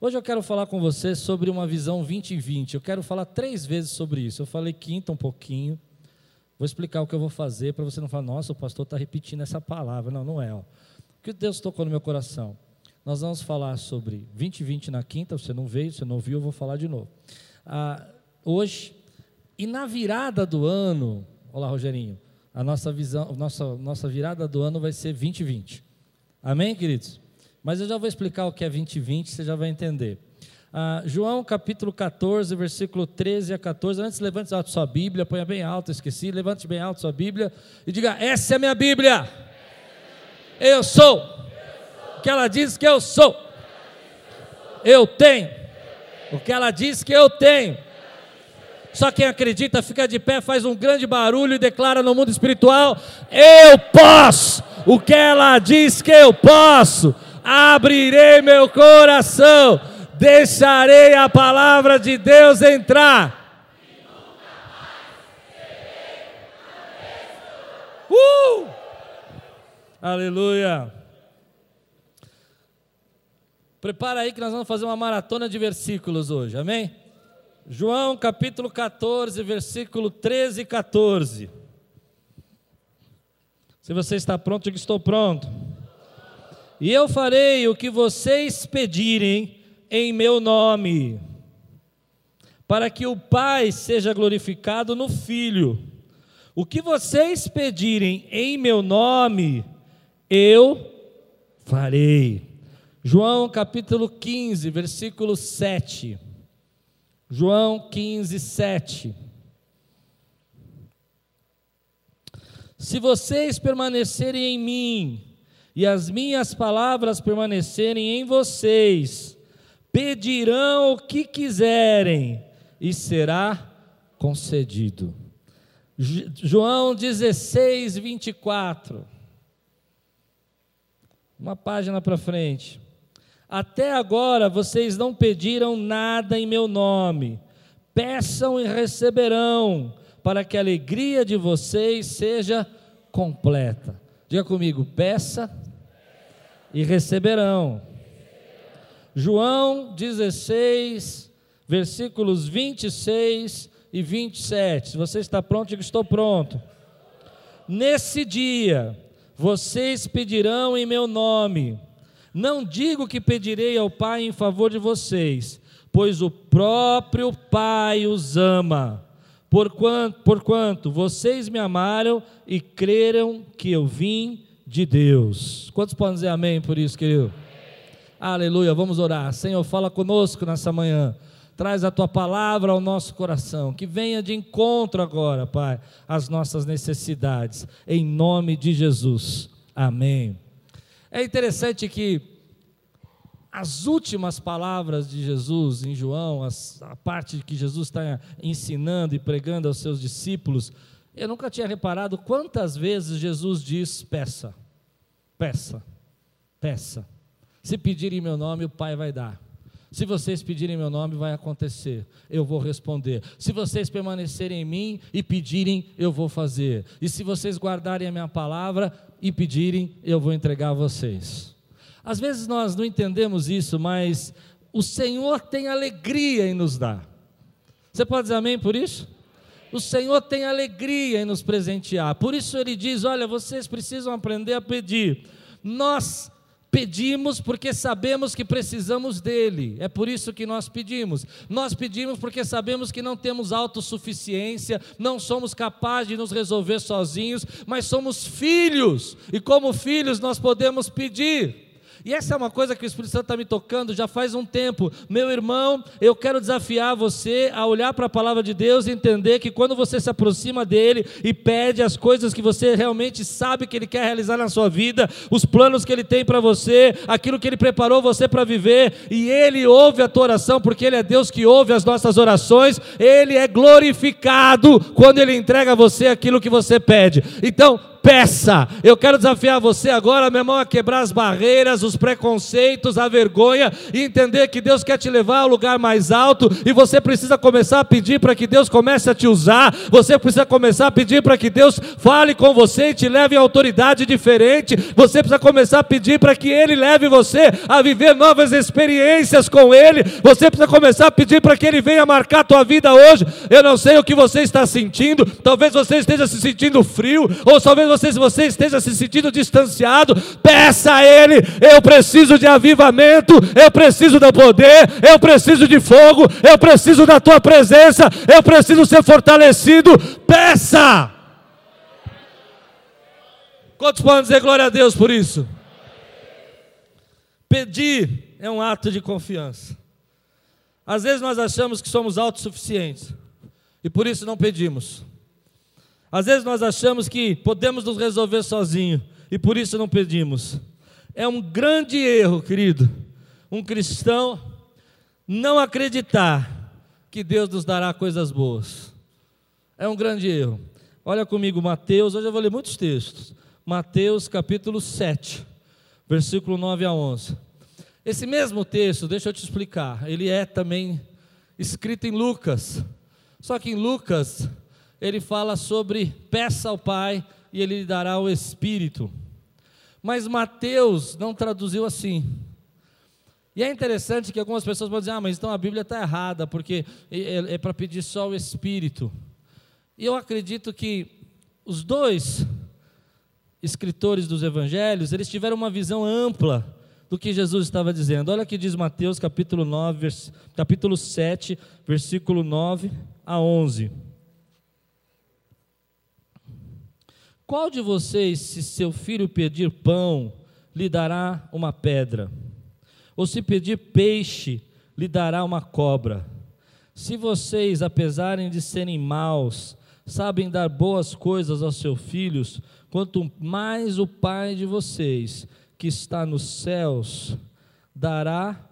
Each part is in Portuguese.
Hoje eu quero falar com você sobre uma visão 2020. Eu quero falar três vezes sobre isso. Eu falei quinta um pouquinho. Vou explicar o que eu vou fazer para você não falar, nossa, o pastor está repetindo essa palavra. Não, não é. Ó. O que Deus tocou no meu coração? Nós vamos falar sobre 2020 na quinta. Você não veio, você não ouviu, eu vou falar de novo. Ah, hoje, e na virada do ano, olá Rogerinho, a nossa visão, nossa, nossa virada do ano vai ser 2020. Amém, queridos? Mas eu já vou explicar o que é 2020, você já vai entender. Ah, João capítulo 14, versículo 13 a 14. Antes, levante a sua Bíblia, ponha bem alto, esqueci. Levante bem alto sua Bíblia e diga: Essa é a minha Bíblia. Eu sou. O que ela diz que eu sou. Eu tenho. O que ela diz que eu tenho. Só quem acredita fica de pé, faz um grande barulho e declara no mundo espiritual: Eu posso. O que ela diz que eu posso abrirei meu coração, deixarei a palavra de Deus entrar. Uh! Aleluia. Prepara aí que nós vamos fazer uma maratona de versículos hoje, amém? João capítulo 14, versículo 13 e 14. Se você está pronto, diga estou pronto. E eu farei o que vocês pedirem em meu nome, para que o Pai seja glorificado no Filho. O que vocês pedirem em meu nome, eu farei. João capítulo 15, versículo 7. João 15, 7. Se vocês permanecerem em mim, e as minhas palavras permanecerem em vocês, pedirão o que quiserem e será concedido. João 16, 24. Uma página para frente. Até agora vocês não pediram nada em meu nome. Peçam e receberão, para que a alegria de vocês seja completa. Diga comigo: peça e receberão. João 16, versículos 26 e 27. Se você está pronto, diga: estou pronto. Nesse dia, vocês pedirão em meu nome. Não digo que pedirei ao Pai em favor de vocês, pois o próprio Pai os ama. Porquanto, porquanto vocês me amaram e creram que eu vim de Deus. Quantos podem dizer amém por isso, querido? Aleluia, vamos orar. Senhor, fala conosco nessa manhã. Traz a tua palavra ao nosso coração, que venha de encontro agora, Pai, às nossas necessidades, em nome de Jesus. Amém. É interessante que as últimas palavras de Jesus em João, a parte que Jesus está ensinando e pregando aos seus discípulos, eu nunca tinha reparado quantas vezes Jesus diz: peça. Peça, peça. Se pedirem meu nome, o Pai vai dar. Se vocês pedirem meu nome, vai acontecer. Eu vou responder. Se vocês permanecerem em mim e pedirem, eu vou fazer. E se vocês guardarem a minha palavra e pedirem, eu vou entregar a vocês. Às vezes nós não entendemos isso, mas o Senhor tem alegria em nos dar. Você pode dizer amém por isso? O Senhor tem alegria em nos presentear. Por isso ele diz: Olha, vocês precisam aprender a pedir. Nós pedimos porque sabemos que precisamos dele. É por isso que nós pedimos. Nós pedimos porque sabemos que não temos autossuficiência, não somos capazes de nos resolver sozinhos, mas somos filhos. E como filhos nós podemos pedir. E essa é uma coisa que o Espírito Santo está me tocando já faz um tempo. Meu irmão, eu quero desafiar você a olhar para a palavra de Deus e entender que quando você se aproxima dele e pede as coisas que você realmente sabe que ele quer realizar na sua vida, os planos que ele tem para você, aquilo que ele preparou você para viver, e ele ouve a tua oração, porque ele é Deus que ouve as nossas orações, ele é glorificado quando ele entrega a você aquilo que você pede. Então, peça. Eu quero desafiar você agora, meu irmão, a quebrar as barreiras, os preconceitos, a vergonha e entender que Deus quer te levar ao lugar mais alto e você precisa começar a pedir para que Deus comece a te usar. Você precisa começar a pedir para que Deus fale com você e te leve a autoridade diferente. Você precisa começar a pedir para que Ele leve você a viver novas experiências com Ele. Você precisa começar a pedir para que Ele venha marcar a tua vida hoje. Eu não sei o que você está sentindo, talvez você esteja se sentindo frio, ou talvez você, você esteja se sentindo distanciado. Peça a Ele: eu preciso de avivamento, eu preciso do poder, eu preciso de fogo, eu preciso da tua presença, eu preciso ser fortalecido. Peça! Quantos podem dizer glória a Deus por isso? Pedir é um ato de confiança. Às vezes nós achamos que somos autossuficientes e por isso não pedimos. Às vezes nós achamos que podemos nos resolver sozinhos e por isso não pedimos. É um grande erro, querido, um cristão não acreditar que Deus nos dará coisas boas. É um grande erro. Olha comigo, Mateus, hoje eu vou ler muitos textos. Mateus capítulo 7, versículo 9 a 11. Esse mesmo texto, deixa eu te explicar, ele é também escrito em Lucas. Só que em Lucas, ele fala sobre peça ao Pai e ele lhe dará o Espírito. Mas Mateus não traduziu assim. E é interessante que algumas pessoas vão dizer: ah, mas então a Bíblia está errada, porque é, é, é para pedir só o Espírito. E eu acredito que os dois escritores dos evangelhos, eles tiveram uma visão ampla do que Jesus estava dizendo. Olha o que diz Mateus capítulo 9, vers... capítulo 7, versículo 9 a 11. Qual de vocês, se seu filho pedir pão, lhe dará uma pedra? Ou se pedir peixe, lhe dará uma cobra? Se vocês, apesar de serem maus, sabem dar boas coisas aos seus filhos, quanto mais o Pai de vocês, que está nos céus, dará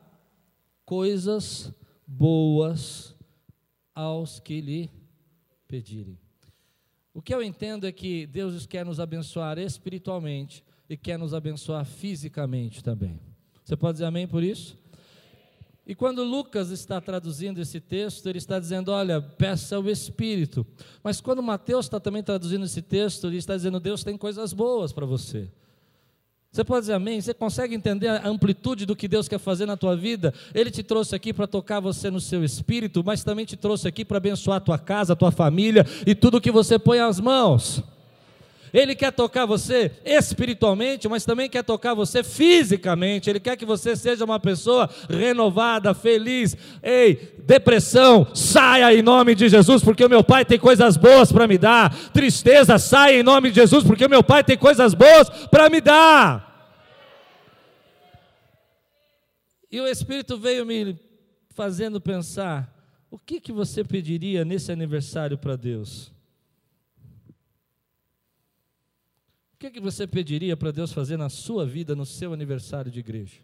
coisas boas aos que lhe pedirem. O que eu entendo é que Deus quer nos abençoar espiritualmente e quer nos abençoar fisicamente também. Você pode dizer amém por isso? E quando Lucas está traduzindo esse texto, ele está dizendo: olha, peça o Espírito. Mas quando Mateus está também traduzindo esse texto, ele está dizendo: Deus tem coisas boas para você. Você pode dizer amém? Você consegue entender a amplitude do que Deus quer fazer na tua vida? Ele te trouxe aqui para tocar você no seu espírito, mas também te trouxe aqui para abençoar a tua casa, a tua família e tudo que você põe às mãos. Ele quer tocar você espiritualmente, mas também quer tocar você fisicamente. Ele quer que você seja uma pessoa renovada, feliz. Ei, depressão, saia em nome de Jesus, porque o meu Pai tem coisas boas para me dar. Tristeza, saia em nome de Jesus, porque o meu Pai tem coisas boas para me dar. E o Espírito veio me fazendo pensar: o que, que você pediria nesse aniversário para Deus? Que, que você pediria para Deus fazer na sua vida, no seu aniversário de igreja?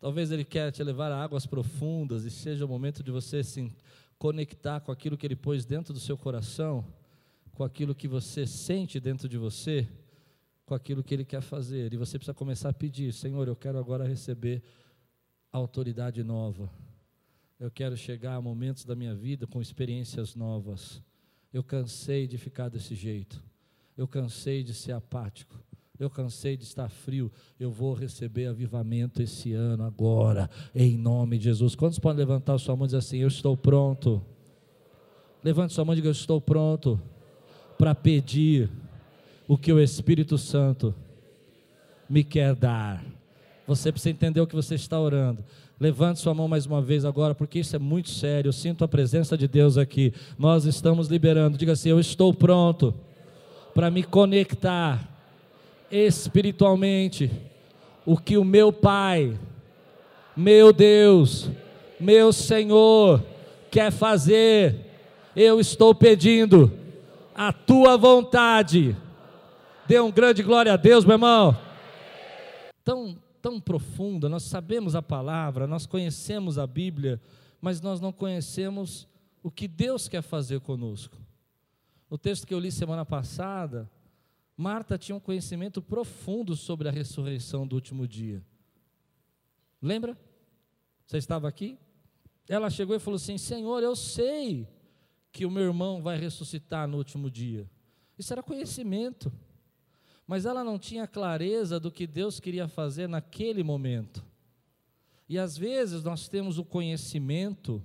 Talvez Ele quer te levar a águas profundas e seja o momento de você se conectar com aquilo que Ele pôs dentro do seu coração, com aquilo que você sente dentro de você, com aquilo que Ele quer fazer. E você precisa começar a pedir: Senhor, eu quero agora receber autoridade nova. Eu quero chegar a momentos da minha vida com experiências novas. Eu cansei de ficar desse jeito. Eu cansei de ser apático. Eu cansei de estar frio. Eu vou receber avivamento esse ano, agora, em nome de Jesus. Quantos podem levantar sua mão e dizer assim: Eu estou pronto? Levante sua mão e diga: Eu estou pronto para pedir o que o Espírito Santo me quer dar. Você precisa entender o que você está orando. Levante sua mão mais uma vez agora, porque isso é muito sério. Eu sinto a presença de Deus aqui. Nós estamos liberando. Diga assim: Eu estou pronto para me conectar espiritualmente o que o meu Pai, meu Deus, meu Senhor quer fazer. Eu estou pedindo a tua vontade. Dê um grande glória a Deus, meu irmão. Tão, tão profunda, nós sabemos a palavra, nós conhecemos a Bíblia, mas nós não conhecemos o que Deus quer fazer conosco. O texto que eu li semana passada Marta tinha um conhecimento profundo sobre a ressurreição do último dia. Lembra? Você estava aqui? Ela chegou e falou assim: Senhor, eu sei que o meu irmão vai ressuscitar no último dia. Isso era conhecimento. Mas ela não tinha clareza do que Deus queria fazer naquele momento. E às vezes nós temos o conhecimento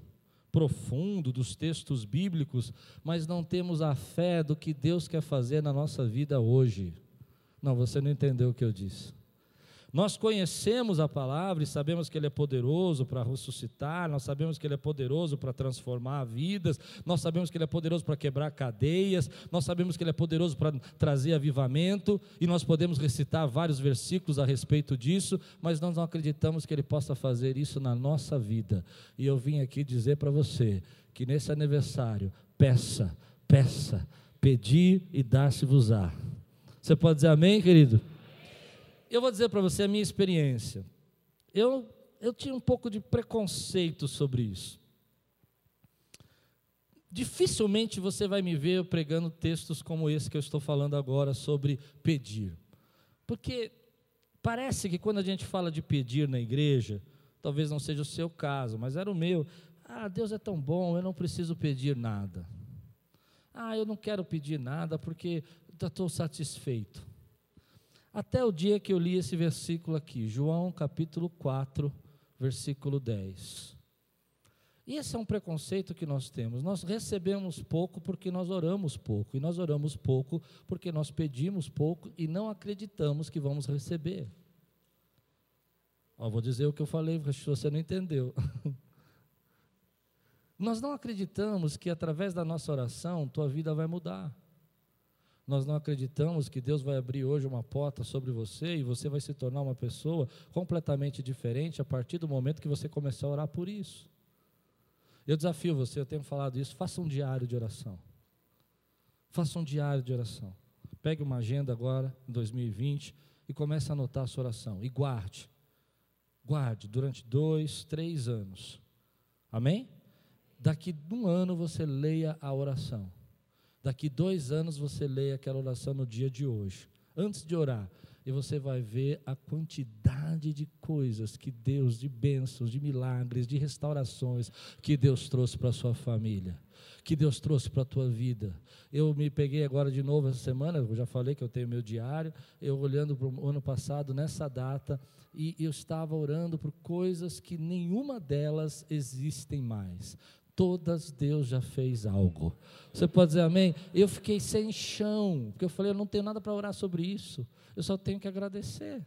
profundo dos textos bíblicos, mas não temos a fé do que Deus quer fazer na nossa vida hoje. Não, você não entendeu o que eu disse. Nós conhecemos a palavra e sabemos que Ele é poderoso para ressuscitar, nós sabemos que Ele é poderoso para transformar vidas, nós sabemos que Ele é poderoso para quebrar cadeias, nós sabemos que Ele é poderoso para trazer avivamento, e nós podemos recitar vários versículos a respeito disso, mas nós não acreditamos que Ele possa fazer isso na nossa vida. E eu vim aqui dizer para você que nesse aniversário, peça, peça, pedir e dar-se-vos-á. Você pode dizer amém, querido? Eu vou dizer para você a minha experiência. Eu, eu tinha um pouco de preconceito sobre isso. Dificilmente você vai me ver pregando textos como esse que eu estou falando agora sobre pedir. Porque parece que quando a gente fala de pedir na igreja, talvez não seja o seu caso, mas era o meu. Ah, Deus é tão bom, eu não preciso pedir nada. Ah, eu não quero pedir nada porque estou satisfeito. Até o dia que eu li esse versículo aqui, João capítulo 4, versículo 10. E esse é um preconceito que nós temos. Nós recebemos pouco porque nós oramos pouco. E nós oramos pouco porque nós pedimos pouco e não acreditamos que vamos receber. Ó, vou dizer o que eu falei, porque você não entendeu. nós não acreditamos que através da nossa oração tua vida vai mudar. Nós não acreditamos que Deus vai abrir hoje uma porta sobre você e você vai se tornar uma pessoa completamente diferente a partir do momento que você começar a orar por isso. Eu desafio você, eu tenho falado isso, faça um diário de oração. Faça um diário de oração. Pegue uma agenda agora, em 2020, e comece a anotar a sua oração. E guarde. Guarde durante dois, três anos. Amém? Daqui um ano você leia a oração. Daqui dois anos você leia aquela oração no dia de hoje, antes de orar, e você vai ver a quantidade de coisas que Deus, de bênçãos, de milagres, de restaurações, que Deus trouxe para a sua família, que Deus trouxe para a tua vida. Eu me peguei agora de novo essa semana, eu já falei que eu tenho meu diário, eu olhando para o ano passado, nessa data, e eu estava orando por coisas que nenhuma delas existem mais todas Deus já fez algo. Você pode dizer amém? Eu fiquei sem chão, porque eu falei, eu não tenho nada para orar sobre isso, eu só tenho que agradecer.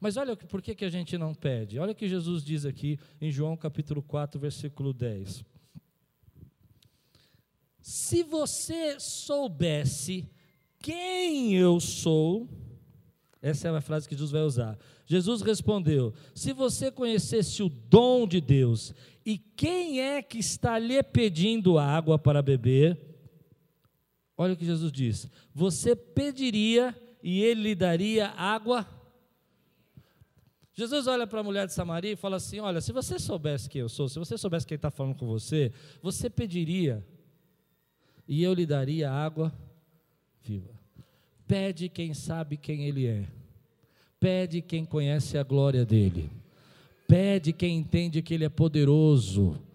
Mas olha por que, que a gente não pede. Olha o que Jesus diz aqui em João capítulo 4, versículo 10. Se você soubesse quem eu sou, essa é a frase que Jesus vai usar. Jesus respondeu: Se você conhecesse o dom de Deus e quem é que está lhe pedindo água para beber, olha o que Jesus diz: Você pediria e ele lhe daria água. Jesus olha para a mulher de Samaria e fala assim: Olha, se você soubesse quem eu sou, se você soubesse quem está falando com você, você pediria e eu lhe daria água viva. Pede quem sabe quem Ele é. Pede quem conhece a glória dele. Pede quem entende que Ele é poderoso.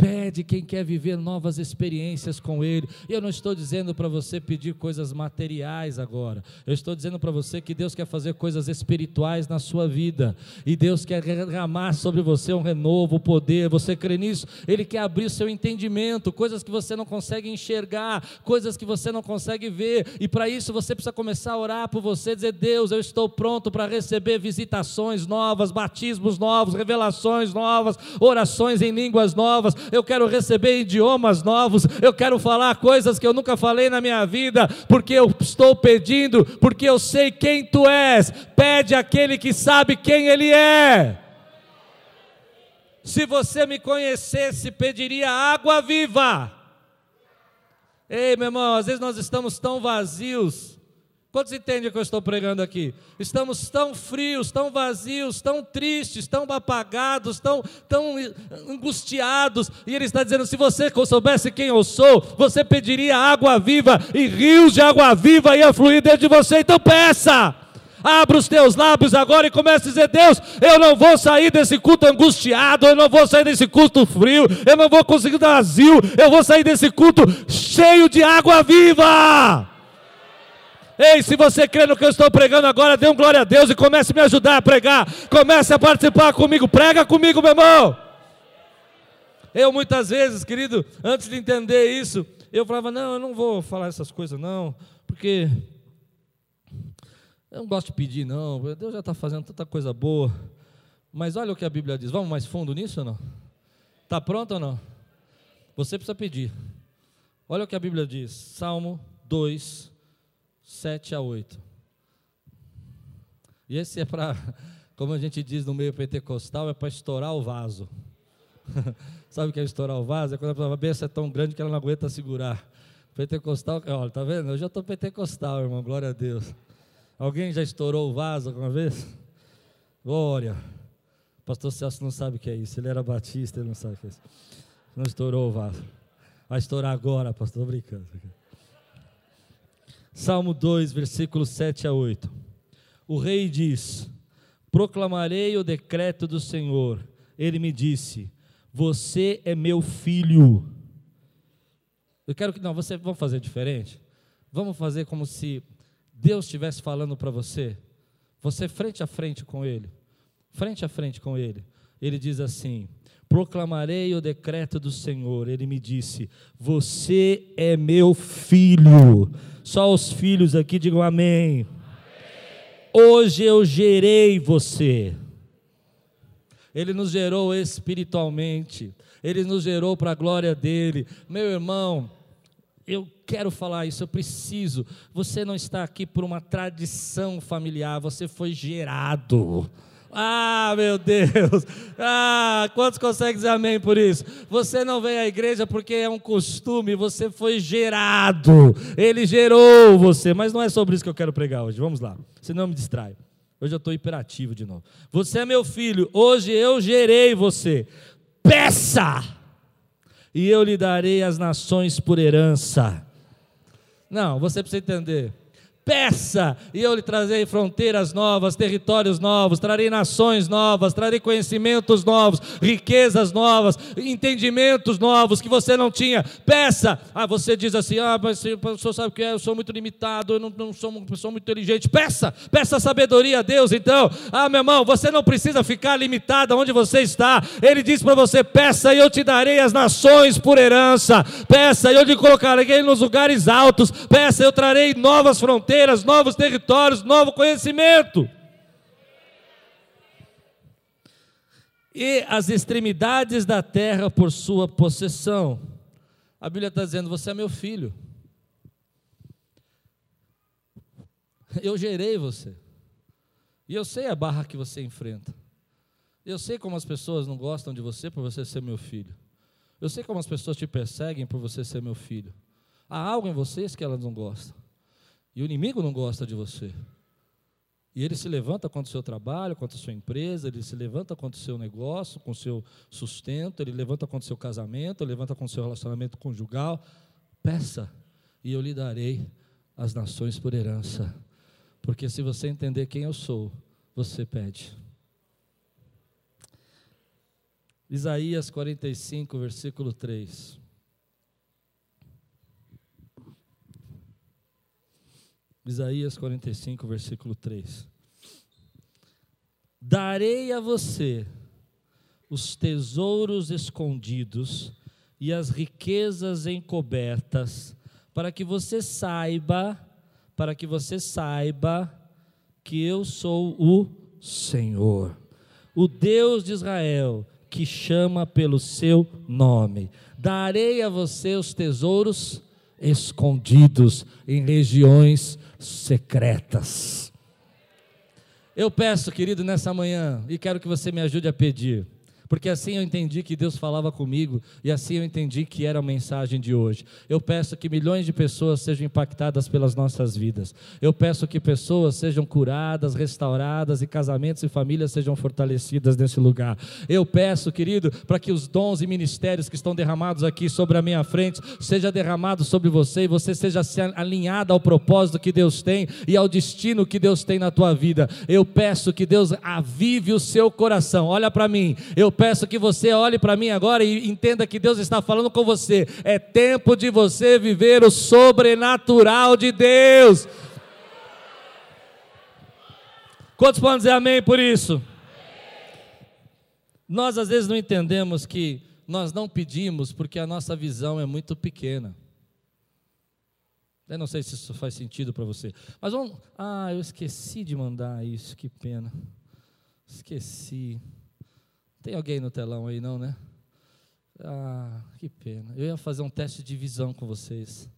Pede quem quer viver novas experiências com Ele. E eu não estou dizendo para você pedir coisas materiais agora. Eu estou dizendo para você que Deus quer fazer coisas espirituais na sua vida. E Deus quer derramar sobre você um renovo, poder. Você crê nisso? Ele quer abrir o seu entendimento, coisas que você não consegue enxergar, coisas que você não consegue ver. E para isso você precisa começar a orar por você, dizer: Deus, eu estou pronto para receber visitações novas, batismos novos, revelações novas, orações em línguas novas eu quero receber idiomas novos, eu quero falar coisas que eu nunca falei na minha vida, porque eu estou pedindo, porque eu sei quem tu és. Pede aquele que sabe quem ele é. Se você me conhecesse, pediria água viva. Ei, meu irmão, às vezes nós estamos tão vazios Quantos entendem o que eu estou pregando aqui? Estamos tão frios, tão vazios, tão tristes, tão apagados, tão, tão angustiados. E Ele está dizendo: se você soubesse quem eu sou, você pediria água viva e rios de água viva iam fluir dentro de você. Então peça! Abra os teus lábios agora e comece a dizer: Deus, eu não vou sair desse culto angustiado, eu não vou sair desse culto frio, eu não vou conseguir vazio, eu vou sair desse culto cheio de água viva. Ei, se você crê no que eu estou pregando agora, dê um glória a Deus e comece a me ajudar a pregar. Comece a participar comigo. Prega comigo, meu irmão. Eu muitas vezes, querido, antes de entender isso, eu falava: não, eu não vou falar essas coisas, não, porque eu não gosto de pedir, não. Deus já está fazendo tanta coisa boa. Mas olha o que a Bíblia diz. Vamos mais fundo nisso ou não? Está pronto ou não? Você precisa pedir. Olha o que a Bíblia diz. Salmo 2, 7 a 8. E esse é para, como a gente diz no meio pentecostal, é para estourar o vaso. Sabe o que é estourar o vaso? É quando a cabeça é tão grande que ela não aguenta segurar. Pentecostal, olha, tá vendo? Eu já estou pentecostal, irmão, glória a Deus. Alguém já estourou o vaso alguma vez? Glória. Pastor Celso não sabe o que é isso. Ele era batista, ele não sabe o que é isso. Não estourou o vaso. Vai estourar agora, pastor, estou brincando. Salmo 2, versículos 7 a 8. O rei diz: Proclamarei o decreto do Senhor. Ele me disse: Você é meu filho. Eu quero que não, você vamos fazer diferente. Vamos fazer como se Deus estivesse falando para você. Você frente a frente com ele. Frente a frente com ele. Ele diz assim: Proclamarei o decreto do Senhor. Ele me disse: Você é meu filho. Só os filhos aqui digam amém. Hoje eu gerei você. Ele nos gerou espiritualmente. Ele nos gerou para a glória dele. Meu irmão, eu quero falar isso, eu preciso. Você não está aqui por uma tradição familiar, você foi gerado. Ah, meu Deus! Ah, quantos conseguem dizer amém por isso? Você não vem à igreja porque é um costume, você foi gerado, Ele gerou você, mas não é sobre isso que eu quero pregar hoje, vamos lá, senão me distrai. Hoje eu estou hiperativo de novo. Você é meu filho, hoje eu gerei você. Peça, e eu lhe darei as nações por herança. Não, você precisa entender peça, e eu lhe trarei fronteiras novas, territórios novos, trarei nações novas, trarei conhecimentos novos, riquezas novas, entendimentos novos que você não tinha. Peça. Ah, você diz assim: ah, mas o senhor sabe o que é? Eu sou muito limitado, eu não, não sou uma pessoa muito inteligente. Peça, peça sabedoria a Deus, então. Ah, meu irmão, você não precisa ficar limitado onde você está. Ele diz para você: peça e eu te darei as nações por herança. Peça e eu te colocarei nos lugares altos. Peça, eu trarei novas fronteiras fronteiras, novos territórios, novo conhecimento. E as extremidades da terra por sua possessão. A Bíblia está dizendo: Você é meu filho. Eu gerei você. E eu sei a barra que você enfrenta. Eu sei como as pessoas não gostam de você por você ser meu filho. Eu sei como as pessoas te perseguem por você ser meu filho. Há algo em vocês que elas não gostam. E o inimigo não gosta de você. E ele se levanta contra o seu trabalho, contra a sua empresa, ele se levanta contra o seu negócio, com o seu sustento, ele levanta contra o seu casamento, ele levanta contra o seu relacionamento conjugal. Peça, e eu lhe darei as nações por herança. Porque se você entender quem eu sou, você pede. Isaías 45, versículo 3. Isaías 45, versículo 3. Darei a você os tesouros escondidos e as riquezas encobertas, para que você saiba, para que você saiba que eu sou o Senhor, o Deus de Israel, que chama pelo seu nome. Darei a você os tesouros escondidos em regiões secretas. Eu peço, querido, nessa manhã, e quero que você me ajude a pedir. Porque assim eu entendi que Deus falava comigo e assim eu entendi que era a mensagem de hoje. Eu peço que milhões de pessoas sejam impactadas pelas nossas vidas. Eu peço que pessoas sejam curadas, restauradas e casamentos e famílias sejam fortalecidas nesse lugar. Eu peço, querido, para que os dons e ministérios que estão derramados aqui sobre a minha frente seja derramado sobre você e você seja alinhado ao propósito que Deus tem e ao destino que Deus tem na tua vida. Eu peço que Deus avive o seu coração. Olha para mim. Eu peço que você olhe para mim agora e entenda que Deus está falando com você. É tempo de você viver o sobrenatural de Deus. Quantos podem dizer amém por isso? Nós às vezes não entendemos que nós não pedimos porque a nossa visão é muito pequena. Eu não sei se isso faz sentido para você. Mas vamos. Ah, eu esqueci de mandar isso, que pena. Esqueci. Tem alguém no telão aí, não, né? Ah, que pena. Eu ia fazer um teste de visão com vocês.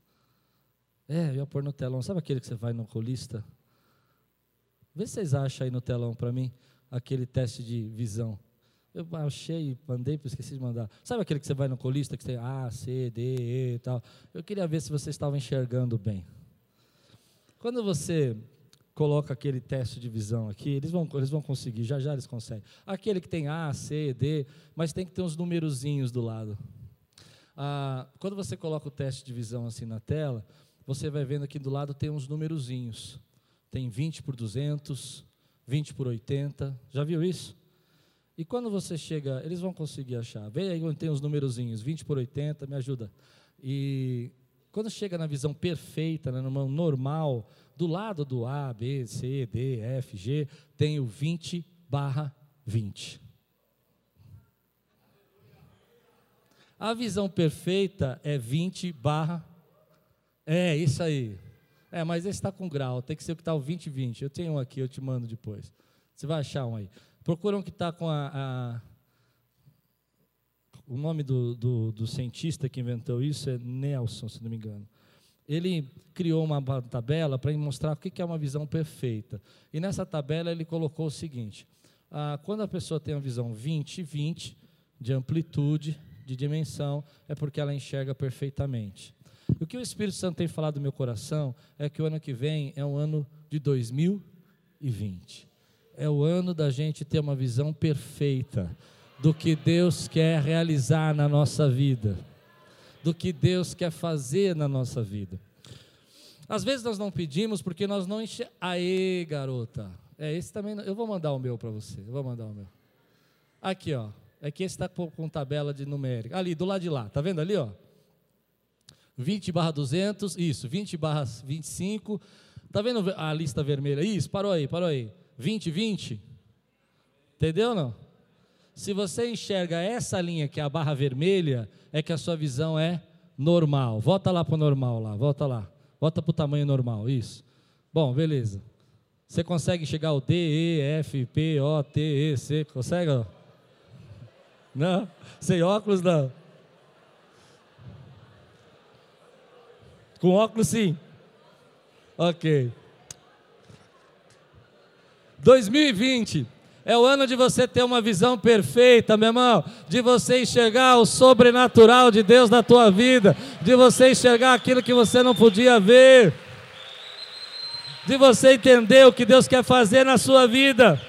É, eu ia pôr no telão. Sabe aquele que você vai no oculista? Vê se vocês acham aí no telão para mim aquele teste de visão. Eu achei, mandei, esqueci de mandar. Sabe aquele que você vai no oculista que tem A, C, D, E e tal? Eu queria ver se vocês estavam enxergando bem. Quando você coloca aquele teste de visão aqui, eles vão, eles vão conseguir, já já eles conseguem. Aquele que tem A, C, D, mas tem que ter uns numerozinhos do lado. Ah, quando você coloca o teste de visão assim na tela, você vai vendo aqui do lado tem uns numerozinhos. Tem 20 por 200, 20 por 80. Já viu isso? E quando você chega, eles vão conseguir achar. Vê aí onde tem os numerozinhos, 20 por 80, me ajuda. E quando chega na visão perfeita, né, numa normal, do lado do A, B, C, D, F, G, tem o 20 barra 20. A visão perfeita é 20 barra. É, isso aí. É, mas esse está com grau, tem que ser o que está o 20 20. Eu tenho um aqui, eu te mando depois. Você vai achar um aí. Procura um que está com a, a, O nome do, do, do cientista que inventou isso é Nelson, se não me engano ele criou uma tabela para mostrar o que é uma visão perfeita. E nessa tabela ele colocou o seguinte: ah, quando a pessoa tem uma visão 20-20 de amplitude, de dimensão, é porque ela enxerga perfeitamente. O que o Espírito Santo tem falado no meu coração é que o ano que vem é um ano de 2020. É o ano da gente ter uma visão perfeita do que Deus quer realizar na nossa vida do que Deus quer fazer na nossa vida. Às vezes nós não pedimos porque nós não enxergamos. Aê, garota. É, esse também. Eu vou mandar o meu para você. Eu vou mandar o meu. Aqui, ó. É que esse está com, com tabela de numérica. Ali, do lado de lá. Tá vendo ali, ó? 20 barra 200. Isso, 20 barra 25. Tá vendo a lista vermelha? Isso, parou aí, parou aí. 20, 20. Entendeu não? Se você enxerga essa linha que é a barra vermelha, é que a sua visão é normal. Volta lá para o normal lá, volta lá. Volta para o tamanho normal, isso. Bom, beleza. Você consegue chegar ao D, E, F, P, O, T, E, C? Consegue? Não? Sem óculos, não. Com óculos, sim. Ok. 2020 é o ano de você ter uma visão perfeita, meu irmão, de você enxergar o sobrenatural de Deus na tua vida, de você enxergar aquilo que você não podia ver, de você entender o que Deus quer fazer na sua vida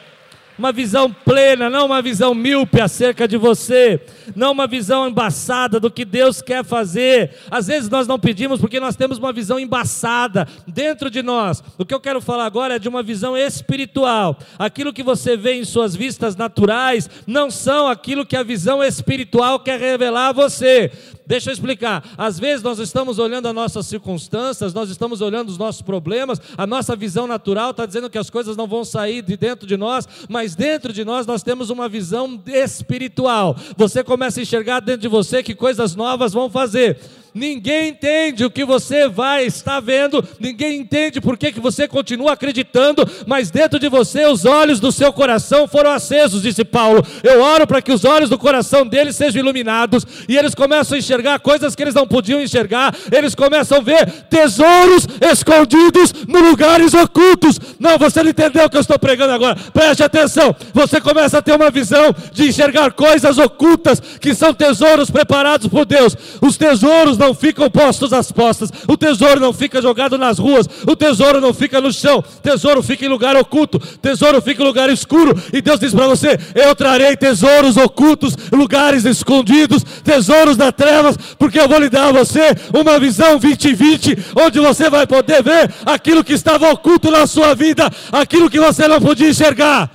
uma visão plena, não uma visão míope acerca de você, não uma visão embaçada do que Deus quer fazer. Às vezes nós não pedimos porque nós temos uma visão embaçada dentro de nós. O que eu quero falar agora é de uma visão espiritual. Aquilo que você vê em suas vistas naturais não são aquilo que a visão espiritual quer revelar a você. Deixa eu explicar. Às vezes nós estamos olhando as nossas circunstâncias, nós estamos olhando os nossos problemas, a nossa visão natural está dizendo que as coisas não vão sair de dentro de nós, mas dentro de nós nós temos uma visão espiritual. Você começa a enxergar dentro de você que coisas novas vão fazer. Ninguém entende o que você vai estar vendo, ninguém entende por que, que você continua acreditando, mas dentro de você os olhos do seu coração foram acesos, disse Paulo. Eu oro para que os olhos do coração deles sejam iluminados e eles começam a enxergar coisas que eles não podiam enxergar, eles começam a ver tesouros escondidos no lugares ocultos. Não, você não entendeu o que eu estou pregando agora, preste atenção. Você começa a ter uma visão de enxergar coisas ocultas que são tesouros preparados por Deus. Os tesouros não ficam postos às postas, o tesouro não fica jogado nas ruas, o tesouro não fica no chão, tesouro fica em lugar oculto, tesouro fica em lugar escuro. E Deus diz para você: Eu trarei tesouros ocultos, lugares escondidos, tesouros das trevas, porque eu vou lhe dar a você uma visão 2020, onde você vai poder ver aquilo que estava oculto na sua vida, aquilo que você não podia enxergar.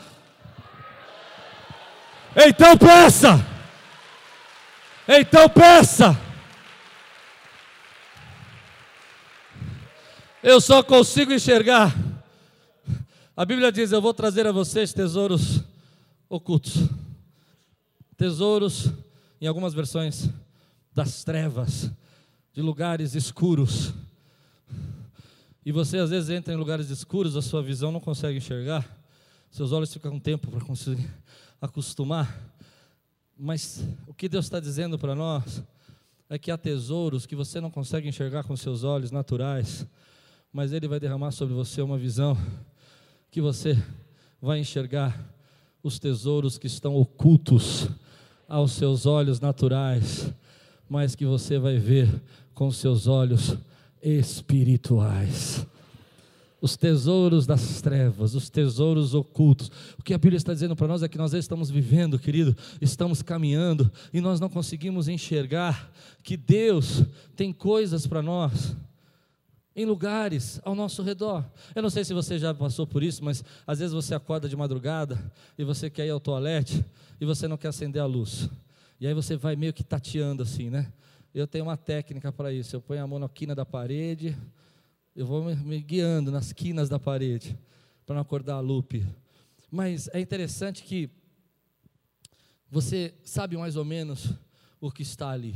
Então peça. Então peça. Eu só consigo enxergar. A Bíblia diz: Eu vou trazer a vocês tesouros ocultos. Tesouros, em algumas versões, das trevas, de lugares escuros. E você às vezes entra em lugares escuros, a sua visão não consegue enxergar, seus olhos ficam um tempo para conseguir acostumar. Mas o que Deus está dizendo para nós é que há tesouros que você não consegue enxergar com seus olhos naturais, mas Ele vai derramar sobre você uma visão que você vai enxergar os tesouros que estão ocultos aos seus olhos naturais, mas que você vai ver com seus olhos espirituais os tesouros das trevas, os tesouros ocultos. O que a Bíblia está dizendo para nós é que nós estamos vivendo, querido, estamos caminhando e nós não conseguimos enxergar que Deus tem coisas para nós em lugares ao nosso redor. Eu não sei se você já passou por isso, mas às vezes você acorda de madrugada e você quer ir ao toalete e você não quer acender a luz. E aí você vai meio que tateando assim, né? Eu tenho uma técnica para isso. Eu ponho a mão na quina da parede, eu vou me, guiando nas quinas da parede para não acordar a Lupe. Mas é interessante que você sabe mais ou menos o que está ali,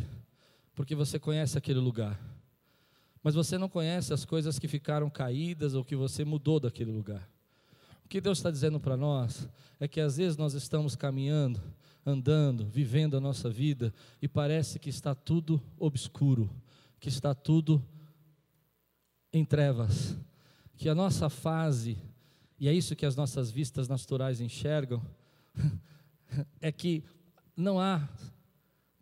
porque você conhece aquele lugar. Mas você não conhece as coisas que ficaram caídas ou que você mudou daquele lugar. O que Deus está dizendo para nós é que às vezes nós estamos caminhando, andando, vivendo a nossa vida e parece que está tudo obscuro, que está tudo em trevas, que a nossa fase, e é isso que as nossas vistas naturais enxergam, é que não há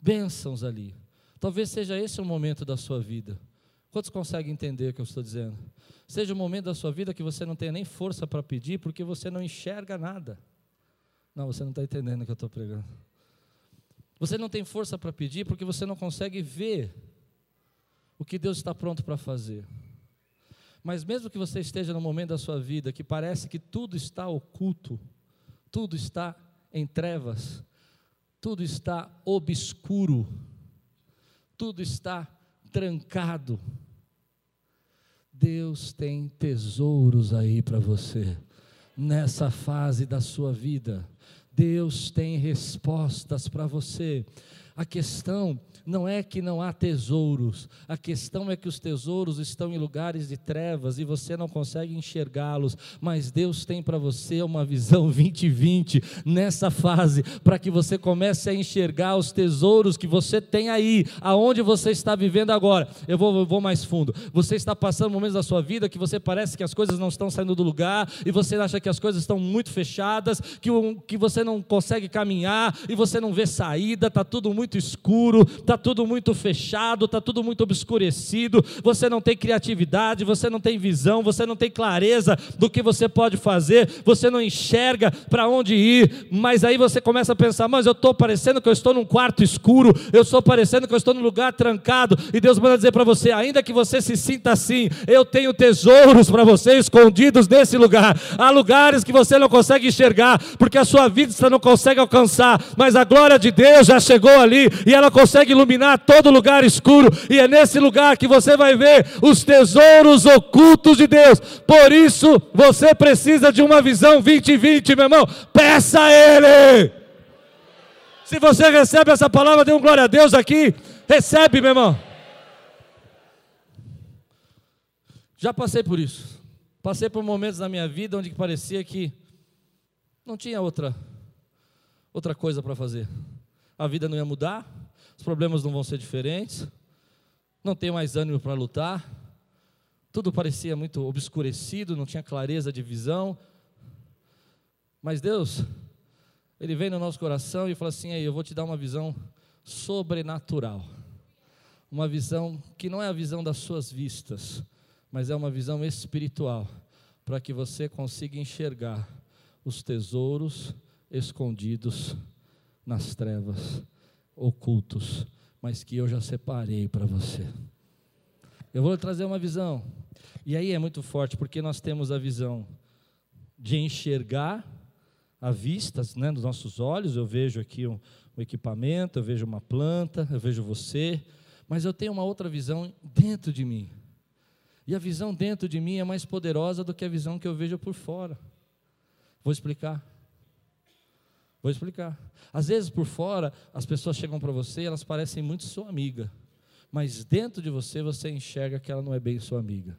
bênçãos ali. Talvez seja esse o momento da sua vida. Quantos conseguem entender o que eu estou dizendo? Seja o momento da sua vida que você não tenha nem força para pedir, porque você não enxerga nada. Não, você não está entendendo o que eu estou pregando. Você não tem força para pedir porque você não consegue ver o que Deus está pronto para fazer. Mas mesmo que você esteja no momento da sua vida que parece que tudo está oculto, tudo está em trevas, tudo está obscuro, tudo está trancado, Deus tem tesouros aí para você, nessa fase da sua vida. Deus tem respostas para você. A questão não é que não há tesouros, a questão é que os tesouros estão em lugares de trevas e você não consegue enxergá-los, mas Deus tem para você uma visão 2020 nessa fase, para que você comece a enxergar os tesouros que você tem aí, aonde você está vivendo agora. Eu vou, eu vou mais fundo. Você está passando momentos da sua vida que você parece que as coisas não estão saindo do lugar e você acha que as coisas estão muito fechadas, que, que você não consegue caminhar e você não vê saída, está tudo muito escuro, está tudo muito fechado, está tudo muito obscurecido, você não tem criatividade, você não tem visão, você não tem clareza do que você pode fazer, você não enxerga para onde ir, mas aí você começa a pensar: mas eu estou parecendo que eu estou num quarto escuro, eu estou parecendo que eu estou num lugar trancado, e Deus manda dizer para você: ainda que você se sinta assim, eu tenho tesouros para você escondidos nesse lugar. Há lugares que você não consegue enxergar, porque a sua vida não consegue alcançar, mas a glória de Deus já chegou ali e ela consegue iluminar todo lugar escuro, e é nesse lugar que você vai ver os tesouros ocultos de Deus. Por isso, você precisa de uma visão 2020, meu irmão. Peça a Ele. Se você recebe essa palavra, dê um glória a Deus aqui. Recebe, meu irmão. Já passei por isso. Passei por momentos na minha vida onde parecia que não tinha outra outra coisa para fazer. A vida não ia mudar, os problemas não vão ser diferentes, não tem mais ânimo para lutar, tudo parecia muito obscurecido, não tinha clareza de visão. Mas Deus, Ele vem no nosso coração e fala assim: Ei, eu vou te dar uma visão sobrenatural. Uma visão que não é a visão das suas vistas, mas é uma visão espiritual, para que você consiga enxergar os tesouros escondidos nas trevas, ocultos, mas que eu já separei para você. Eu vou trazer uma visão. E aí é muito forte, porque nós temos a visão de enxergar a vista, né, dos nossos olhos. Eu vejo aqui um, um equipamento, eu vejo uma planta, eu vejo você, mas eu tenho uma outra visão dentro de mim. E a visão dentro de mim é mais poderosa do que a visão que eu vejo por fora. Vou explicar. Vou explicar. Às vezes por fora, as pessoas chegam para você e elas parecem muito sua amiga mas dentro de você você enxerga que ela não é bem sua amiga.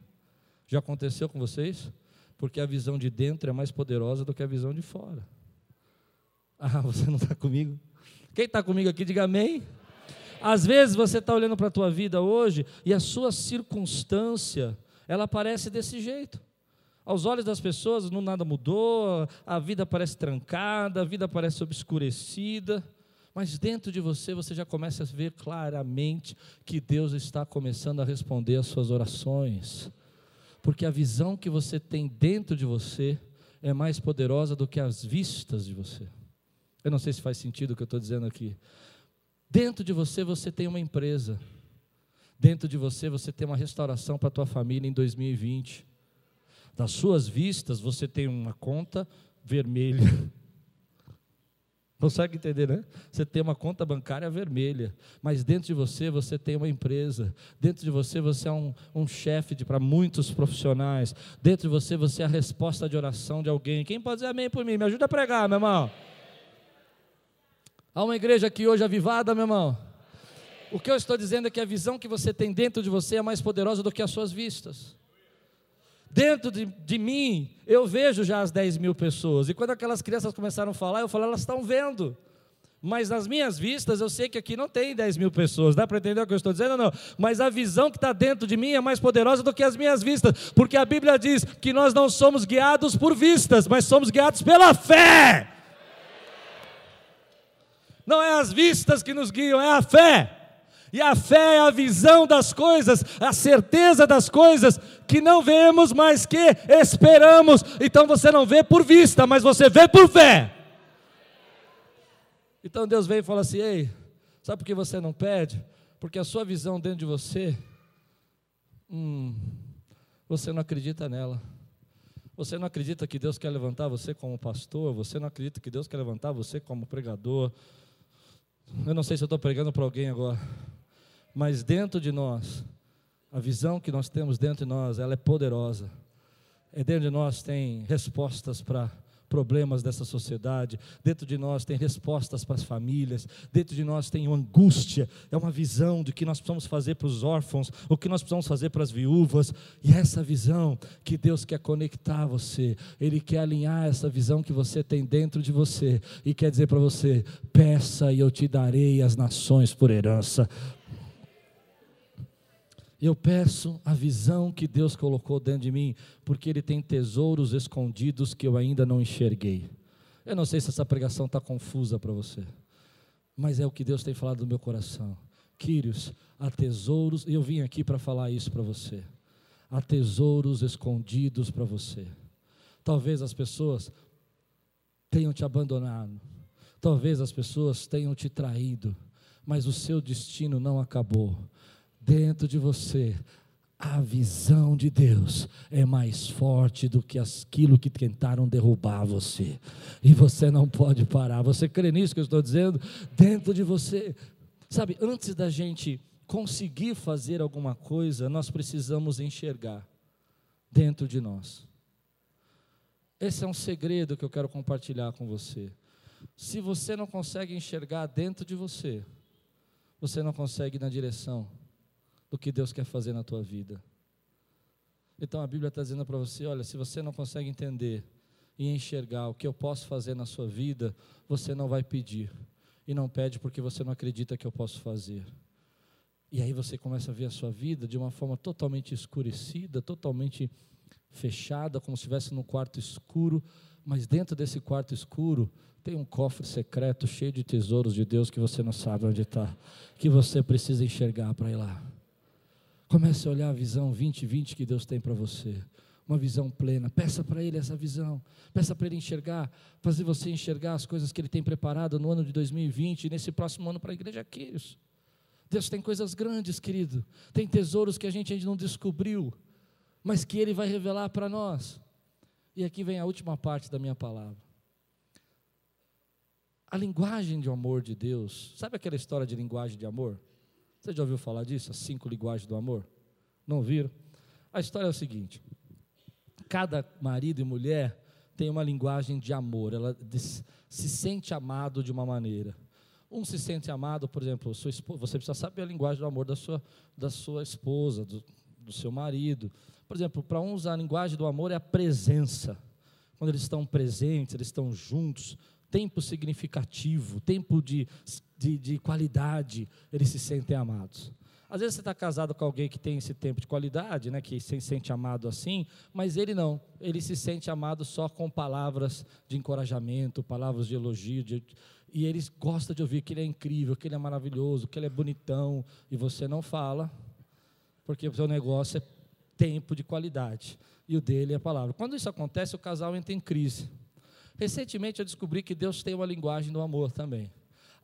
Já aconteceu com vocês? Porque a visão de dentro é mais poderosa do que a visão de fora. Ah, você não está comigo? Quem está comigo aqui, diga amém. Às vezes você está olhando para a tua vida hoje e a sua circunstância, ela parece desse jeito. Aos olhos das pessoas, não nada mudou, a vida parece trancada, a vida parece obscurecida. Mas dentro de você, você já começa a ver claramente que Deus está começando a responder às suas orações. Porque a visão que você tem dentro de você é mais poderosa do que as vistas de você. Eu não sei se faz sentido o que eu estou dizendo aqui. Dentro de você, você tem uma empresa. Dentro de você, você tem uma restauração para a tua família em 2020. Das suas vistas, você tem uma conta vermelha. Consegue entender, né? Você tem uma conta bancária vermelha, mas dentro de você você tem uma empresa, dentro de você você é um, um chefe para muitos profissionais, dentro de você você é a resposta de oração de alguém. Quem pode dizer amém por mim? Me ajuda a pregar, meu irmão. Há uma igreja aqui hoje avivada, meu irmão. O que eu estou dizendo é que a visão que você tem dentro de você é mais poderosa do que as suas vistas. Dentro de, de, mim, eu vejo já as 10 mil pessoas. E quando aquelas crianças começaram a falar, eu falei, elas estão vendo. Mas nas minhas vistas, eu sei que aqui não tem 10 mil pessoas. Dá para entender o que eu estou dizendo ou não? Mas a visão que está dentro de mim é mais poderosa do que as minhas vistas. Porque a Bíblia diz que nós não somos guiados por vistas, mas somos guiados pela fé. Não é as vistas que nos guiam, é a fé. E a fé é a visão das coisas, a certeza das coisas que não vemos, mas que esperamos. Então você não vê por vista, mas você vê por fé. Então Deus vem e fala assim: Ei, sabe por que você não pede? Porque a sua visão dentro de você, hum, você não acredita nela. Você não acredita que Deus quer levantar você como pastor, você não acredita que Deus quer levantar você como pregador. Eu não sei se eu estou pregando para alguém agora mas dentro de nós, a visão que nós temos dentro de nós, ela é poderosa. E dentro de nós tem respostas para problemas dessa sociedade, dentro de nós tem respostas para as famílias, dentro de nós tem uma angústia, é uma visão de que nós precisamos fazer para os órfãos, o que nós precisamos fazer para as viúvas, e é essa visão que Deus quer conectar você, Ele quer alinhar essa visão que você tem dentro de você, e quer dizer para você: peça e eu te darei as nações por herança. Eu peço a visão que Deus colocou dentro de mim, porque Ele tem tesouros escondidos que eu ainda não enxerguei. Eu não sei se essa pregação está confusa para você, mas é o que Deus tem falado no meu coração. Quírios, há tesouros, e eu vim aqui para falar isso para você. Há tesouros escondidos para você. Talvez as pessoas tenham te abandonado, talvez as pessoas tenham te traído, mas o seu destino não acabou dentro de você, a visão de Deus é mais forte do que aquilo que tentaram derrubar você. E você não pode parar. Você crê nisso que eu estou dizendo? Dentro de você. Sabe, antes da gente conseguir fazer alguma coisa, nós precisamos enxergar dentro de nós. Esse é um segredo que eu quero compartilhar com você. Se você não consegue enxergar dentro de você, você não consegue ir na direção do que Deus quer fazer na tua vida. Então a Bíblia está dizendo para você: olha, se você não consegue entender e enxergar o que eu posso fazer na sua vida, você não vai pedir. E não pede porque você não acredita que eu posso fazer. E aí você começa a ver a sua vida de uma forma totalmente escurecida, totalmente fechada, como se estivesse num quarto escuro, mas dentro desse quarto escuro tem um cofre secreto cheio de tesouros de Deus que você não sabe onde está, que você precisa enxergar para ir lá. Comece a olhar a visão 2020 que Deus tem para você. Uma visão plena. Peça para Ele essa visão. Peça para Ele enxergar, fazer você enxergar as coisas que Ele tem preparado no ano de 2020 e nesse próximo ano para a igreja aqui. Deus tem coisas grandes, querido. Tem tesouros que a gente ainda não descobriu, mas que Ele vai revelar para nós. E aqui vem a última parte da minha palavra. A linguagem de amor de Deus. Sabe aquela história de linguagem de amor? Você já ouviu falar disso? As cinco linguagens do amor? Não viram? A história é o seguinte: cada marido e mulher tem uma linguagem de amor, ela se sente amado de uma maneira. Um se sente amado, por exemplo, você precisa saber a linguagem do amor da sua, da sua esposa, do, do seu marido. Por exemplo, para uns a linguagem do amor é a presença. Quando eles estão presentes, eles estão juntos, tempo significativo, tempo de, de, de qualidade, eles se sentem amados. Às vezes você está casado com alguém que tem esse tempo de qualidade, né, que se sente amado assim, mas ele não. Ele se sente amado só com palavras de encorajamento, palavras de elogio, de, e ele gosta de ouvir que ele é incrível, que ele é maravilhoso, que ele é bonitão, e você não fala, porque o seu negócio é tempo de qualidade, e o dele é a palavra. Quando isso acontece, o casal entra em crise. Recentemente eu descobri que Deus tem uma linguagem do amor também.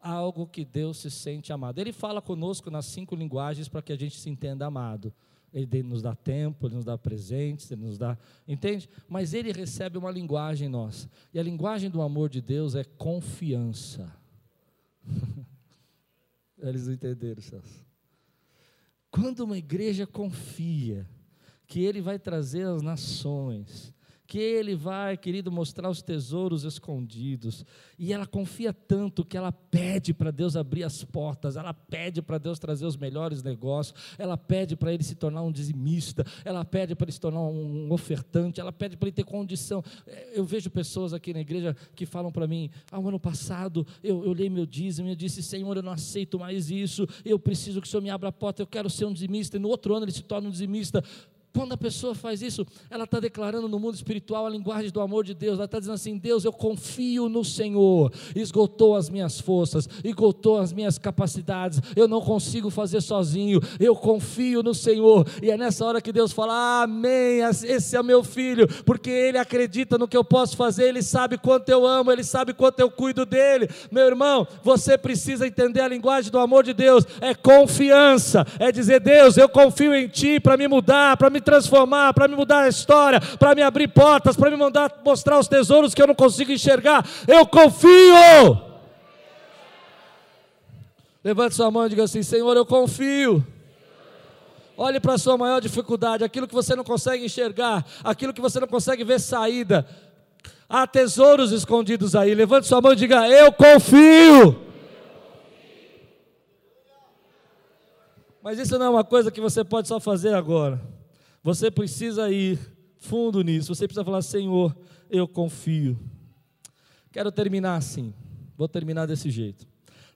Algo que Deus se sente amado. Ele fala conosco nas cinco linguagens para que a gente se entenda amado. Ele nos dá tempo, ele nos dá presentes, ele nos dá. Entende? Mas ele recebe uma linguagem nossa. E a linguagem do amor de Deus é confiança. Eles não entenderam, Celso. Quando uma igreja confia que ele vai trazer as nações, que Ele vai, querido, mostrar os tesouros escondidos. E ela confia tanto que ela pede para Deus abrir as portas, ela pede para Deus trazer os melhores negócios, ela pede para ele se tornar um dizimista, ela pede para ele se tornar um ofertante, ela pede para ele ter condição. Eu vejo pessoas aqui na igreja que falam para mim: ah, ano passado eu, eu li meu dízimo e eu disse: Senhor, eu não aceito mais isso, eu preciso que o Senhor me abra a porta, eu quero ser um dizimista. E no outro ano ele se torna um dizimista. Quando a pessoa faz isso, ela está declarando no mundo espiritual a linguagem do amor de Deus. Ela está dizendo assim: Deus, eu confio no Senhor. Esgotou as minhas forças, esgotou as minhas capacidades. Eu não consigo fazer sozinho. Eu confio no Senhor. E é nessa hora que Deus fala: Amém. Esse é meu filho, porque ele acredita no que eu posso fazer. Ele sabe quanto eu amo. Ele sabe quanto eu cuido dele. Meu irmão, você precisa entender a linguagem do amor de Deus. É confiança. É dizer: Deus, eu confio em Ti para me mudar, para me transformar, para me mudar a história, para me abrir portas, para me mandar mostrar os tesouros que eu não consigo enxergar. Eu confio. Levante sua mão e diga assim: Senhor, eu confio. Olhe para a sua maior dificuldade, aquilo que você não consegue enxergar, aquilo que você não consegue ver saída. Há tesouros escondidos aí. Levante sua mão e diga: Eu confio. Mas isso não é uma coisa que você pode só fazer agora. Você precisa ir fundo nisso. Você precisa falar: Senhor, eu confio. Quero terminar assim. Vou terminar desse jeito.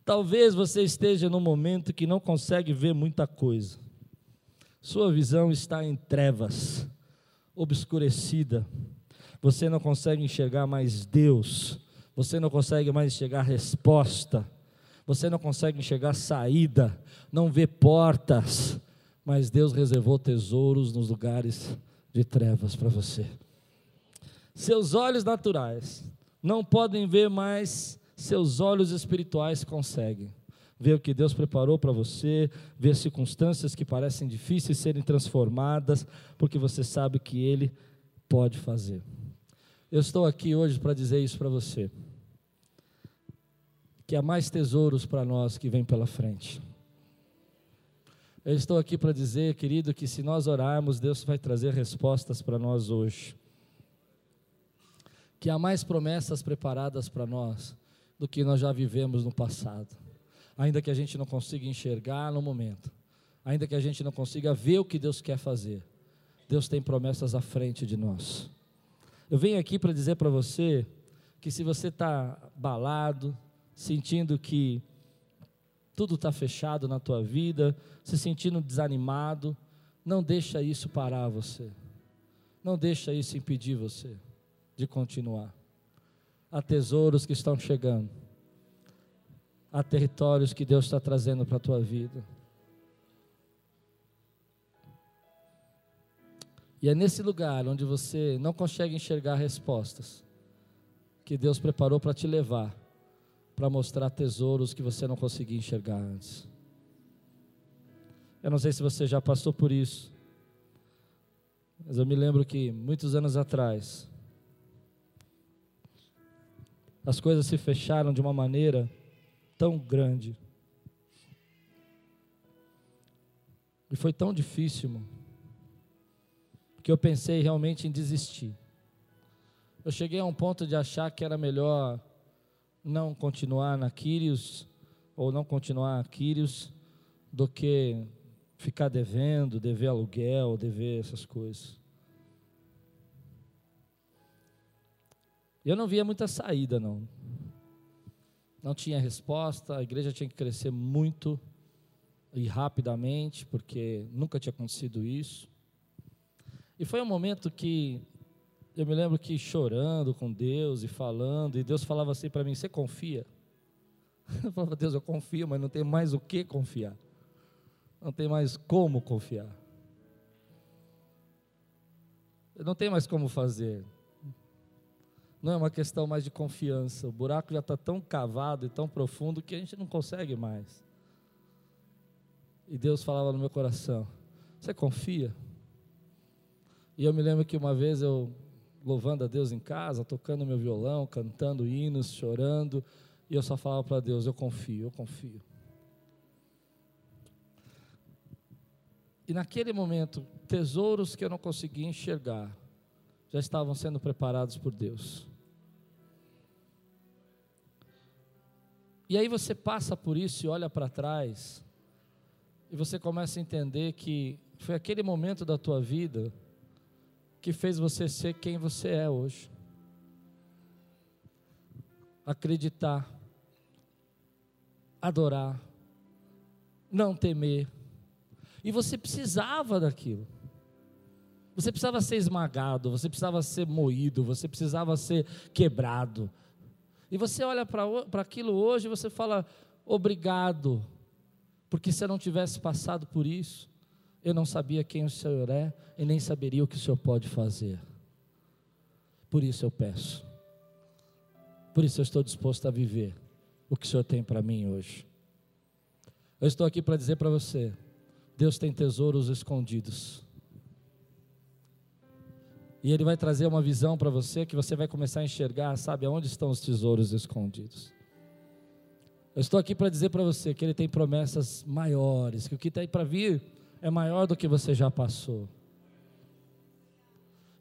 Talvez você esteja num momento que não consegue ver muita coisa. Sua visão está em trevas, obscurecida. Você não consegue enxergar mais Deus. Você não consegue mais enxergar resposta. Você não consegue enxergar saída. Não vê portas mas Deus reservou tesouros nos lugares de trevas para você. Seus olhos naturais não podem ver mais, seus olhos espirituais conseguem. Ver o que Deus preparou para você, ver circunstâncias que parecem difíceis serem transformadas, porque você sabe que Ele pode fazer. Eu estou aqui hoje para dizer isso para você. Que há mais tesouros para nós que vem pela frente. Eu estou aqui para dizer, querido, que se nós orarmos, Deus vai trazer respostas para nós hoje. Que há mais promessas preparadas para nós do que nós já vivemos no passado. Ainda que a gente não consiga enxergar no momento, ainda que a gente não consiga ver o que Deus quer fazer, Deus tem promessas à frente de nós. Eu venho aqui para dizer para você que se você está balado, sentindo que tudo está fechado na tua vida, se sentindo desanimado, não deixa isso parar você. Não deixa isso impedir você de continuar. Há tesouros que estão chegando. Há territórios que Deus está trazendo para a tua vida. E é nesse lugar onde você não consegue enxergar respostas que Deus preparou para te levar, para mostrar tesouros que você não conseguia enxergar antes. Eu não sei se você já passou por isso, mas eu me lembro que muitos anos atrás, as coisas se fecharam de uma maneira tão grande. E foi tão difícil, que eu pensei realmente em desistir. Eu cheguei a um ponto de achar que era melhor não continuar na Quírios, ou não continuar a Quírios, do que ficar devendo, dever aluguel, dever essas coisas. Eu não via muita saída, não. Não tinha resposta, a igreja tinha que crescer muito e rapidamente, porque nunca tinha acontecido isso. E foi um momento que eu me lembro que chorando com Deus e falando, e Deus falava assim para mim: Você confia? Eu falava, Deus, eu confio, mas não tem mais o que confiar não tem mais como confiar. Não tem mais como fazer. Não é uma questão mais de confiança. O buraco já está tão cavado e tão profundo que a gente não consegue mais. E Deus falava no meu coração: Você confia? E eu me lembro que uma vez eu, louvando a Deus em casa, tocando meu violão, cantando hinos, chorando, e eu só falava para Deus: Eu confio, eu confio. E naquele momento, tesouros que eu não conseguia enxergar já estavam sendo preparados por Deus. E aí você passa por isso e olha para trás, e você começa a entender que foi aquele momento da tua vida que fez você ser quem você é hoje. Acreditar, adorar, não temer e você precisava daquilo. Você precisava ser esmagado, você precisava ser moído, você precisava ser quebrado. E você olha para aquilo hoje e você fala: obrigado, porque se eu não tivesse passado por isso, eu não sabia quem o Senhor é e nem saberia o que o Senhor pode fazer. Por isso eu peço, por isso eu estou disposto a viver o que o Senhor tem para mim hoje. Eu estou aqui para dizer para você, Deus tem tesouros escondidos. E Ele vai trazer uma visão para você que você vai começar a enxergar, sabe, aonde estão os tesouros escondidos. Eu estou aqui para dizer para você que Ele tem promessas maiores, que o que aí para vir é maior do que você já passou.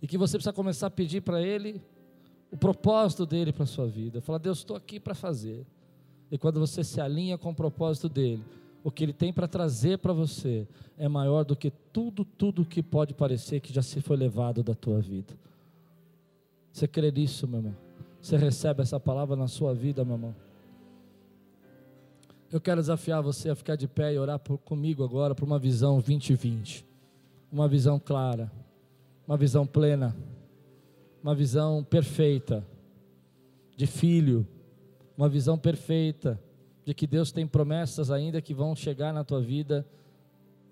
E que você precisa começar a pedir para Ele o propósito dele para a sua vida. Falar, Deus, estou aqui para fazer. E quando você se alinha com o propósito dele, o que Ele tem para trazer para você é maior do que tudo, tudo que pode parecer que já se foi levado da tua vida. Você crê nisso, meu irmão? Você recebe essa palavra na sua vida, meu irmão? Eu quero desafiar você a ficar de pé e orar por, comigo agora por uma visão 2020. Uma visão clara, uma visão plena, uma visão perfeita de filho, uma visão perfeita de que Deus tem promessas ainda que vão chegar na tua vida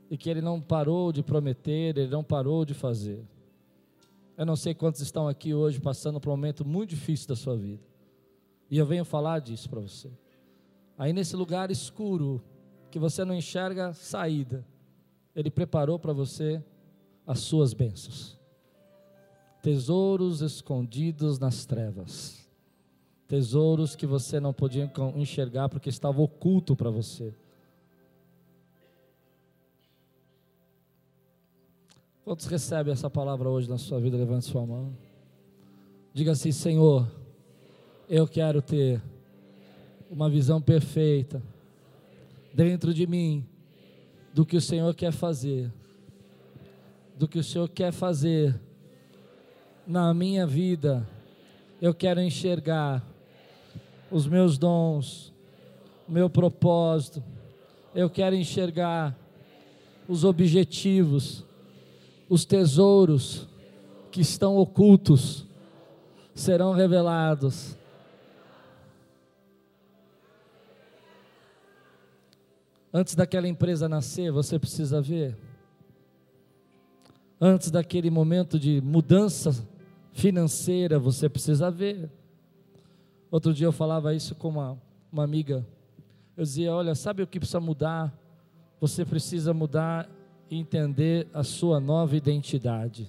e que Ele não parou de prometer, Ele não parou de fazer. Eu não sei quantos estão aqui hoje passando por um momento muito difícil da sua vida, e eu venho falar disso para você. Aí nesse lugar escuro, que você não enxerga saída, Ele preparou para você as suas bênçãos, tesouros escondidos nas trevas tesouros que você não podia enxergar porque estava oculto para você. Quantos recebem essa palavra hoje na sua vida? Levante sua mão. Diga assim: Senhor, eu quero ter uma visão perfeita dentro de mim do que o Senhor quer fazer do que o Senhor quer fazer na minha vida. Eu quero enxergar os meus dons, o meu propósito. Eu quero enxergar os objetivos, os tesouros que estão ocultos serão revelados. Antes daquela empresa nascer, você precisa ver. Antes daquele momento de mudança financeira, você precisa ver. Outro dia eu falava isso com uma, uma amiga. Eu dizia: Olha, sabe o que precisa mudar? Você precisa mudar e entender a sua nova identidade.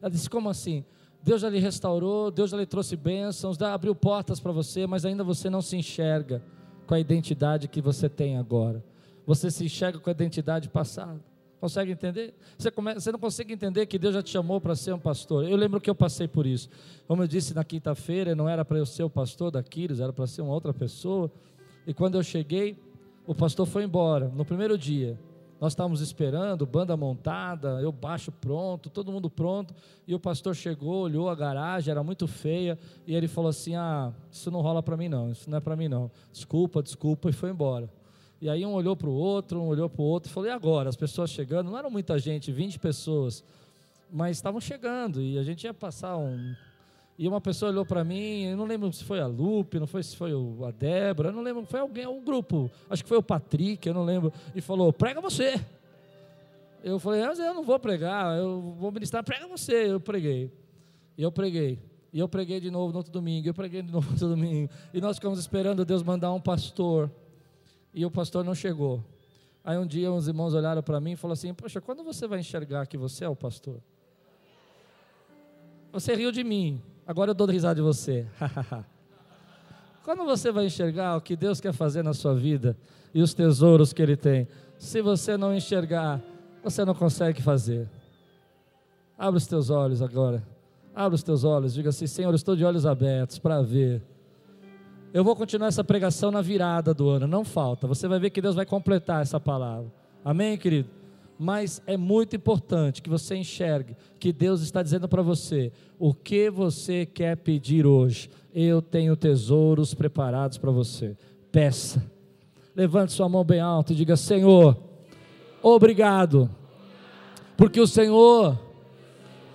Ela disse: Como assim? Deus já lhe restaurou, Deus já lhe trouxe bênçãos, abriu portas para você, mas ainda você não se enxerga com a identidade que você tem agora. Você se enxerga com a identidade passada. Consegue entender? Você, come... você não consegue entender que Deus já te chamou para ser um pastor. Eu lembro que eu passei por isso. Como eu disse na quinta-feira, não era para eu ser o pastor da Quiris, era para ser uma outra pessoa. E quando eu cheguei, o pastor foi embora, no primeiro dia. Nós estávamos esperando, banda montada, eu baixo pronto, todo mundo pronto. E o pastor chegou, olhou a garagem, era muito feia. E ele falou assim: Ah, isso não rola para mim não, isso não é para mim não. Desculpa, desculpa, e foi embora. E aí um olhou para o outro, um olhou para o outro e falou: E agora? As pessoas chegando, não eram muita gente, 20 pessoas, mas estavam chegando e a gente ia passar um. E uma pessoa olhou para mim, eu não lembro se foi a Lupe, não foi se foi a Débora, eu não lembro, foi alguém, um grupo, acho que foi o Patrick, eu não lembro, e falou: prega você. Eu falei: mas eu não vou pregar, eu vou ministrar, prega você. Eu preguei. E eu preguei. E eu preguei de novo no outro domingo, eu preguei de novo no outro domingo. E nós ficamos esperando Deus mandar um pastor e o pastor não chegou. Aí um dia uns irmãos olharam para mim e falaram assim: Poxa, quando você vai enxergar que você é o pastor? Você riu de mim, agora eu dou risada de você. quando você vai enxergar o que Deus quer fazer na sua vida e os tesouros que Ele tem? Se você não enxergar, você não consegue fazer. Abre os teus olhos agora. Abre os teus olhos, diga assim: Senhor, estou de olhos abertos para ver eu vou continuar essa pregação na virada do ano, não falta. Você vai ver que Deus vai completar essa palavra. Amém, querido? Mas é muito importante que você enxergue que Deus está dizendo para você o que você quer pedir hoje. Eu tenho tesouros preparados para você. Peça. Levante sua mão bem alta e diga: Senhor, obrigado, porque o Senhor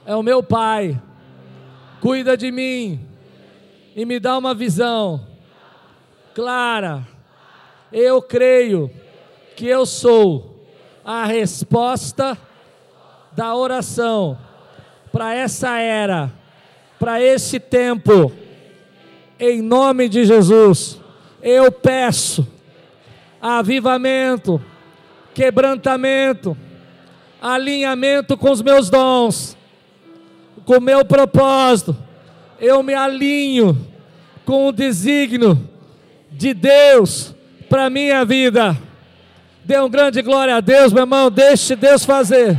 é o meu Pai, cuida de mim e me dá uma visão clara. Eu creio que eu sou a resposta da oração para essa era, para esse tempo. Em nome de Jesus, eu peço avivamento, quebrantamento, alinhamento com os meus dons, com o meu propósito. Eu me alinho com o desígnio de Deus para minha vida. Dê um grande glória a Deus, meu irmão. Deixe Deus fazer.